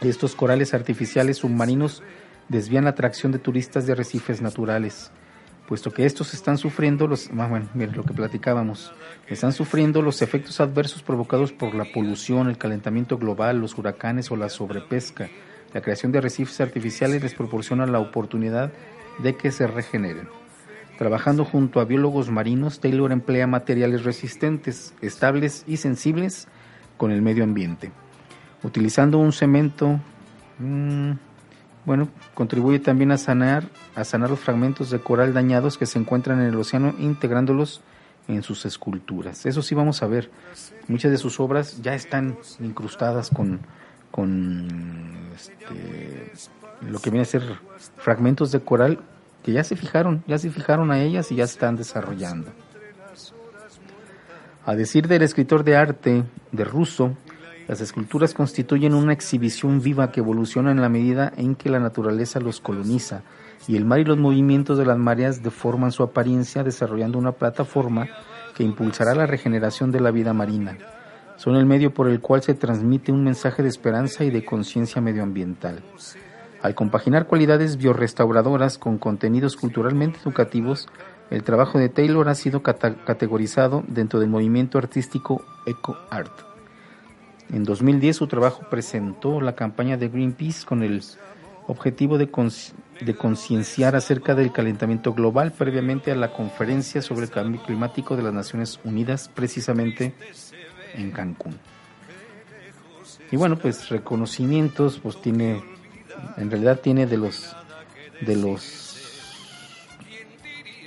Estos corales artificiales submarinos desvían la atracción de turistas de arrecifes naturales, puesto que estos están sufriendo los, ah, bueno, lo que platicábamos, están sufriendo los efectos adversos provocados por la polución, el calentamiento global, los huracanes o la sobrepesca. La creación de arrecifes artificiales les proporciona la oportunidad de que se regeneren. Trabajando junto a biólogos marinos, Taylor emplea materiales resistentes, estables y sensibles con el medio ambiente. Utilizando un cemento, mm, bueno, contribuye también a sanar, a sanar los fragmentos de coral dañados que se encuentran en el océano, integrándolos en sus esculturas. Eso sí vamos a ver. Muchas de sus obras ya están incrustadas con, con este, lo que viene a ser fragmentos de coral que ya se fijaron, ya se fijaron a ellas y ya están desarrollando. A decir del escritor de arte de ruso Las esculturas constituyen una exhibición viva que evoluciona en la medida en que la naturaleza los coloniza y el mar y los movimientos de las mareas deforman su apariencia desarrollando una plataforma que impulsará la regeneración de la vida marina. Son el medio por el cual se transmite un mensaje de esperanza y de conciencia medioambiental. Al compaginar cualidades biorestauradoras con contenidos culturalmente educativos, el trabajo de Taylor ha sido categorizado dentro del movimiento artístico Eco Art. En 2010 su trabajo presentó la campaña de Greenpeace con el objetivo de, concienciar acerca del calentamiento global previamente a la conferencia sobre el cambio climático de las Naciones Unidas, precisamente en Cancún. Y bueno, pues reconocimientos, pues tiene, en realidad tiene de los, de los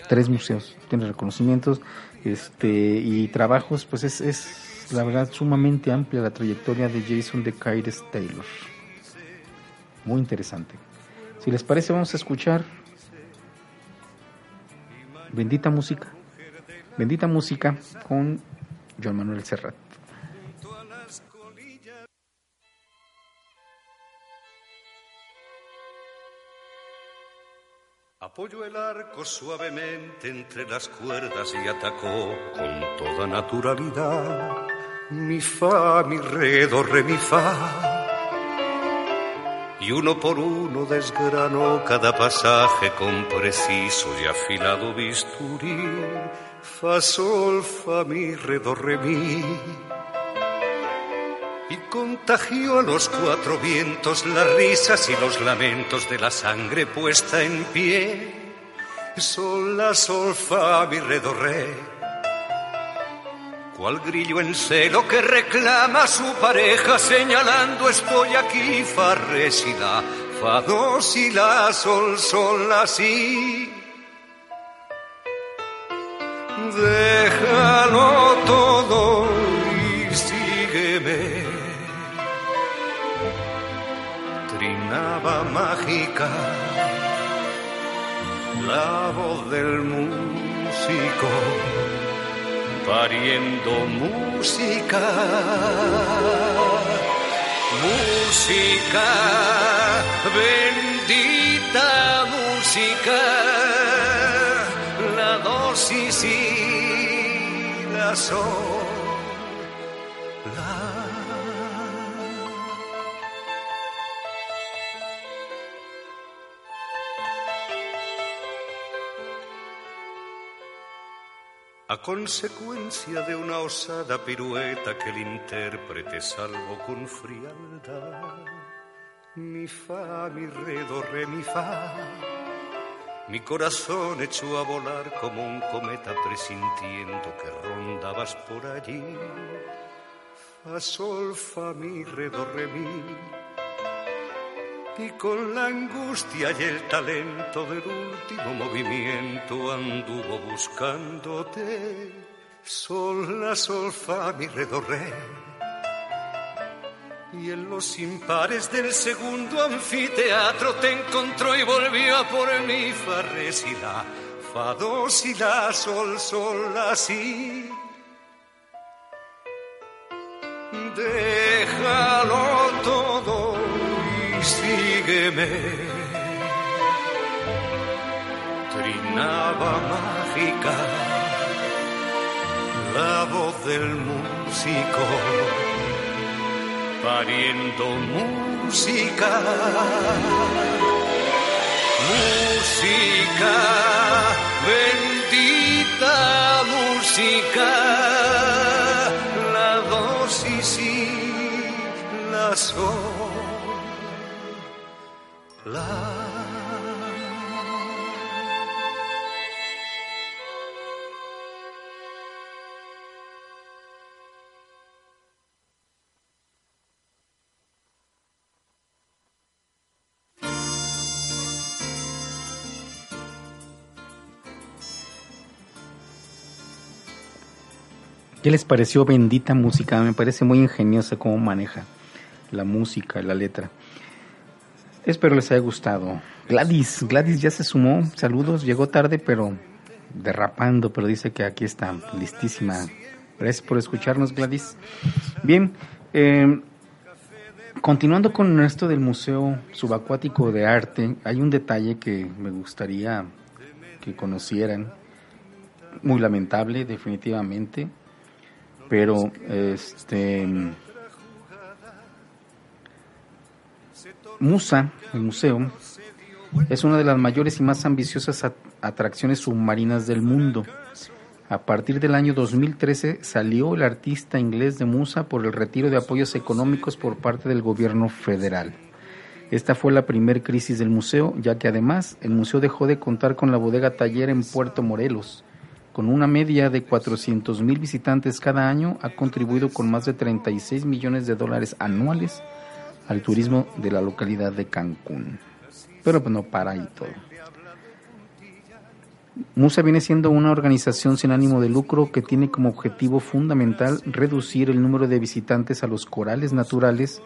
tres museos, tiene reconocimientos, este, y trabajos, pues es, es la verdad sumamente amplia la trayectoria de Jason de Caires Taylor muy interesante. Si les parece, vamos a escuchar Bendita Música. Bendita Música con Joan Manuel Serrat. Apoyó el arco suavemente entre las cuerdas y atacó con toda naturalidad. Mi fa, mi re, do, re, mi fa y uno por uno desgranó cada pasaje con preciso y afilado bisturí. Fa, sol, fa, mi, re, do, re, mi. Contagió a los cuatro vientos las risas y los lamentos de la sangre puesta en pie. Sol, la, sol, fa, mi, re, do, re cual grillo en celo que reclama su pareja señalando estoy aquí, fa, re, si, la, fa, do, si, la, sol, sol, la, si. Déjalo todo Mágica. La voz del músico pariendo música, música, bendita música, la dosis y la sol. A consecuencia de una osada pirueta que el intérprete salvo con frialdad. Mi fa, mi re, do, re, mi fa. Mi corazón echó a volar como un cometa presintiendo que rondabas por allí. Fa, sol, fa, mi, re, do, re, mi y con la angustia y el talento del último movimiento anduvo buscándote. Sol, la, sol, fa, mi, re, do, re. Y en los impares del segundo anfiteatro te encontró y volvió a por mí, fa, re, si, la, fa, do, si, la, sol, sol, la, sígueme. Trinaba mágica la voz del músico, pariendo música, música, bendita música, la dosis y la sol. ¿Qué les pareció bendita música? Me parece muy ingeniosa cómo maneja la música, la letra. Espero les haya gustado. Gladys, Gladys ya se sumó. Saludos, llegó tarde, pero derrapando, pero dice que aquí está listísima. Gracias por escucharnos, Gladys. Bien, Eh, continuando con esto del Museo Subacuático de Arte, hay un detalle que me gustaría que conocieran, muy lamentable definitivamente, pero este Musa, el museo, es una de las mayores y más ambiciosas atracciones submarinas del mundo. A partir del año 2013 salió el artista inglés de Musa por el retiro de apoyos económicos por parte del gobierno federal. Esta fue la primer crisis del museo, ya que además el museo dejó de contar con la bodega taller en Puerto Morelos. Con una media de 400 mil visitantes cada año, ha contribuido con más de 36 millones de dólares anuales al turismo de la localidad de Cancún. Pero pues no para ahí todo. Musa viene siendo una organización sin ánimo de lucro que tiene como objetivo fundamental reducir el número de visitantes a los corales naturales,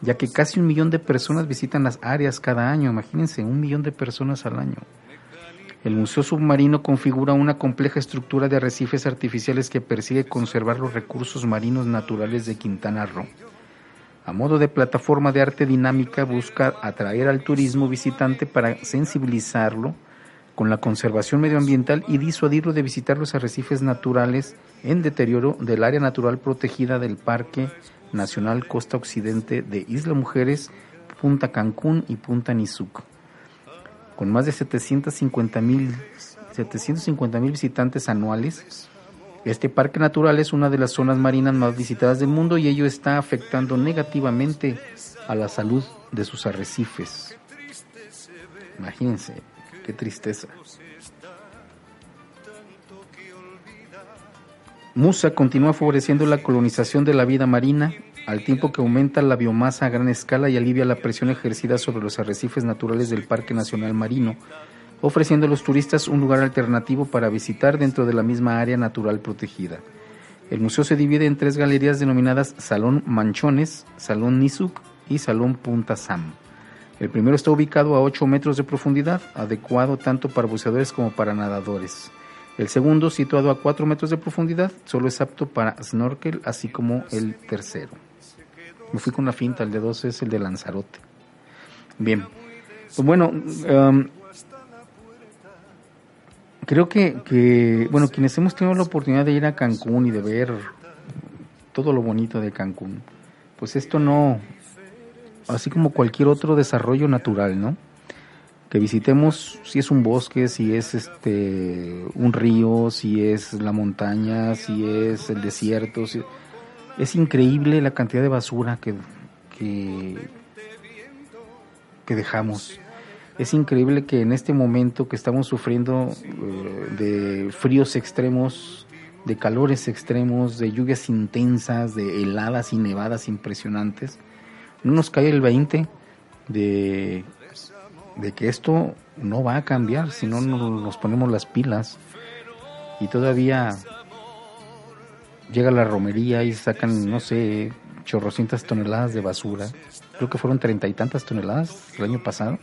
ya que casi un millón de personas visitan las áreas cada año, imagínense, un millón de personas al año. El Museo Submarino configura una compleja estructura de arrecifes artificiales que persigue conservar los recursos marinos naturales de Quintana Roo. A modo de plataforma de arte dinámica busca atraer al turismo visitante para sensibilizarlo con la conservación medioambiental y disuadirlo de visitar los arrecifes naturales en deterioro del área natural protegida del Parque Nacional Costa Occidente de Isla Mujeres, Punta Cancún y Punta Nizuc. Con más de 750 mil 750 visitantes anuales, este parque natural es una de las zonas marinas más visitadas del mundo y ello está afectando negativamente a la salud de sus arrecifes. Imagínense, Qué tristeza. Musa continúa favoreciendo la colonización de la vida marina al tiempo que aumenta la biomasa a gran escala y alivia la presión ejercida sobre los arrecifes naturales del Parque Nacional Marino, ofreciendo a los turistas un lugar alternativo para visitar dentro de la misma área natural protegida. El museo se divide en tres galerías denominadas Salón Manchones, Salón Nizuk y Salón Punta Sam. El primero está ubicado a 8 metros de profundidad, adecuado tanto para buceadores como para nadadores. El segundo, situado a 4 metros de profundidad, solo es apto para snorkel, así como el tercero. Me fui con la finta, el de 12 es el de Lanzarote. Bien, pues bueno, um, creo que, que, bueno, quienes hemos tenido la oportunidad de ir a Cancún y de ver todo lo bonito de Cancún, pues esto no, así como cualquier otro desarrollo natural, ¿no? Que visitemos si es un bosque, si es este un río, si es la montaña, si es el desierto, es increíble la cantidad de basura que, que, dejamos. Es increíble que en este momento que estamos sufriendo eh, de fríos extremos, de calores extremos, de lluvias intensas, de heladas y nevadas impresionantes, no nos cae el 20 de, de que esto no va a cambiar si no nos ponemos las pilas. Y todavía llega la romería y sacan, no sé, chorrocientas toneladas de basura. Creo que fueron treinta y tantas toneladas el año pasado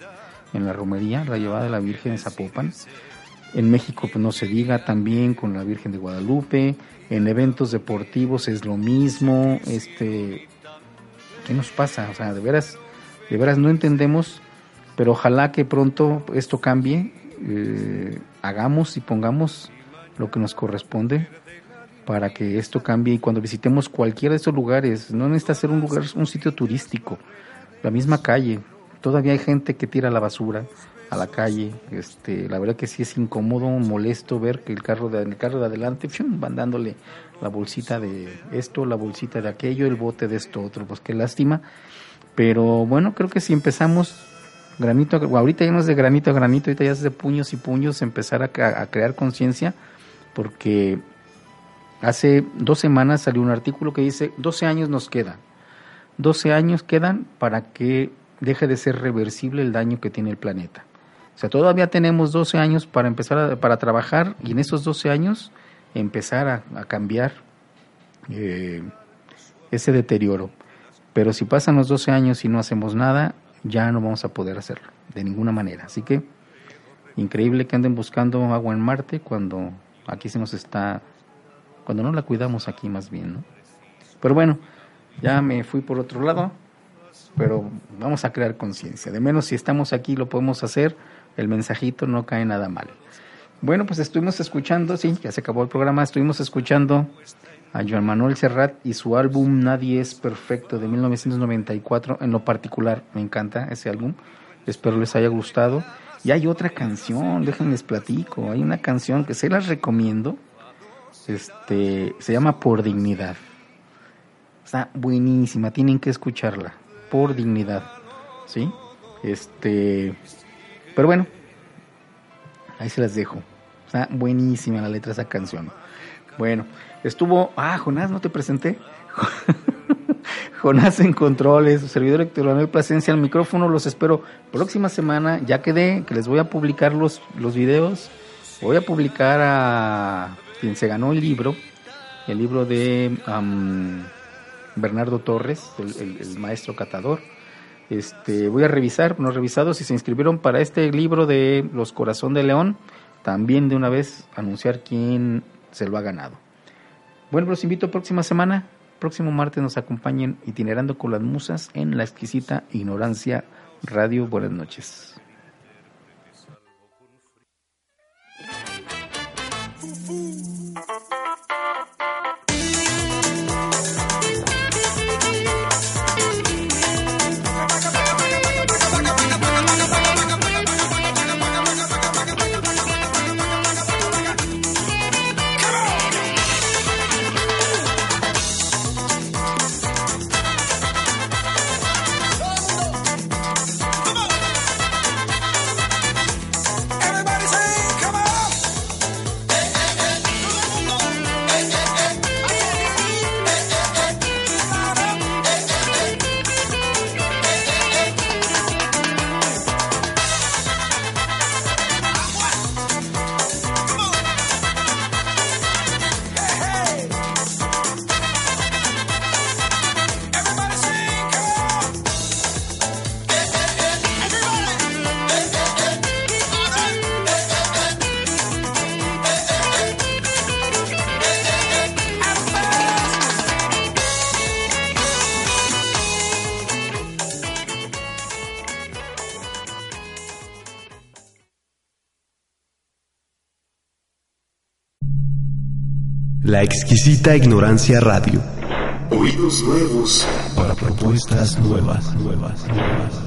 en la romería, la llevada de la Virgen de Zapopan. En México, pues no se diga, también con la Virgen de Guadalupe. En eventos deportivos es lo mismo. Este, ¿qué nos pasa? O sea, de veras, de veras no entendemos, pero ojalá que pronto esto cambie, eh, hagamos y pongamos lo que nos corresponde para que esto cambie y cuando visitemos cualquiera de esos lugares, no necesita ser un lugar, un sitio turístico, la misma calle, todavía hay gente que tira la basura a la calle, este, la verdad que sí es incómodo, molesto ver que el carro de, el carro de adelante van dándole la bolsita de esto, la bolsita de aquello, el bote de esto otro, pues qué lástima. Pero bueno, creo que si empezamos granito, ahorita ya no es de granito a granito, ahorita ya es de puños y puños empezar a, a crear conciencia, porque hace dos semanas salió un artículo que dice 12 años nos quedan, 12 años quedan para que deje de ser reversible el daño que tiene el planeta. O sea, todavía tenemos 12 años para empezar a, para trabajar y en esos 12 años empezar a, cambiar eh, ese deterioro. Pero si pasan los 12 años y no hacemos nada, ya no vamos a poder hacerlo, de ninguna manera. Así que, increíble que anden buscando agua en Marte cuando aquí se nos está, cuando no la cuidamos aquí más bien, ¿no? Pero bueno, Ya me fui por otro lado, pero vamos a crear conciencia. De menos si estamos aquí lo podemos hacer, el mensajito no cae nada mal. Bueno, pues estuvimos escuchando, sí, ya se acabó el programa, estuvimos escuchando a Joan Manuel Serrat y su álbum Nadie es Perfecto de 1994. En lo particular, me encanta ese álbum. Espero les haya gustado. Y hay otra canción, déjenles platico. Hay una canción que se las recomiendo. Este, se llama Por Dignidad. Está buenísima, tienen que escucharla. Por Dignidad. ¿Sí? Este, pero bueno, ahí se las dejo. Está buenísima la letra esa canción. Bueno, estuvo. Ah, Jonás, no te presenté. Jonás en controles, su servidor electoral Plasencia al micrófono. Los espero próxima semana. Ya quedé que les voy a publicar los, los videos. Voy a publicar a quien se ganó el libro, el libro de Bernardo Torres, el, maestro catador. Este, voy a revisar, no revisado, si se inscribieron para este libro de Los Corazón de León, también de una vez anunciar quién se lo ha ganado. Bueno, los invito próxima semana, próximo martes nos acompañen itinerando con las musas en la exquisita ignorancia radio. Buenas noches. Exquisita ignorancia radio. Oídos nuevos para propuestas nuevas, nuevas, nuevas.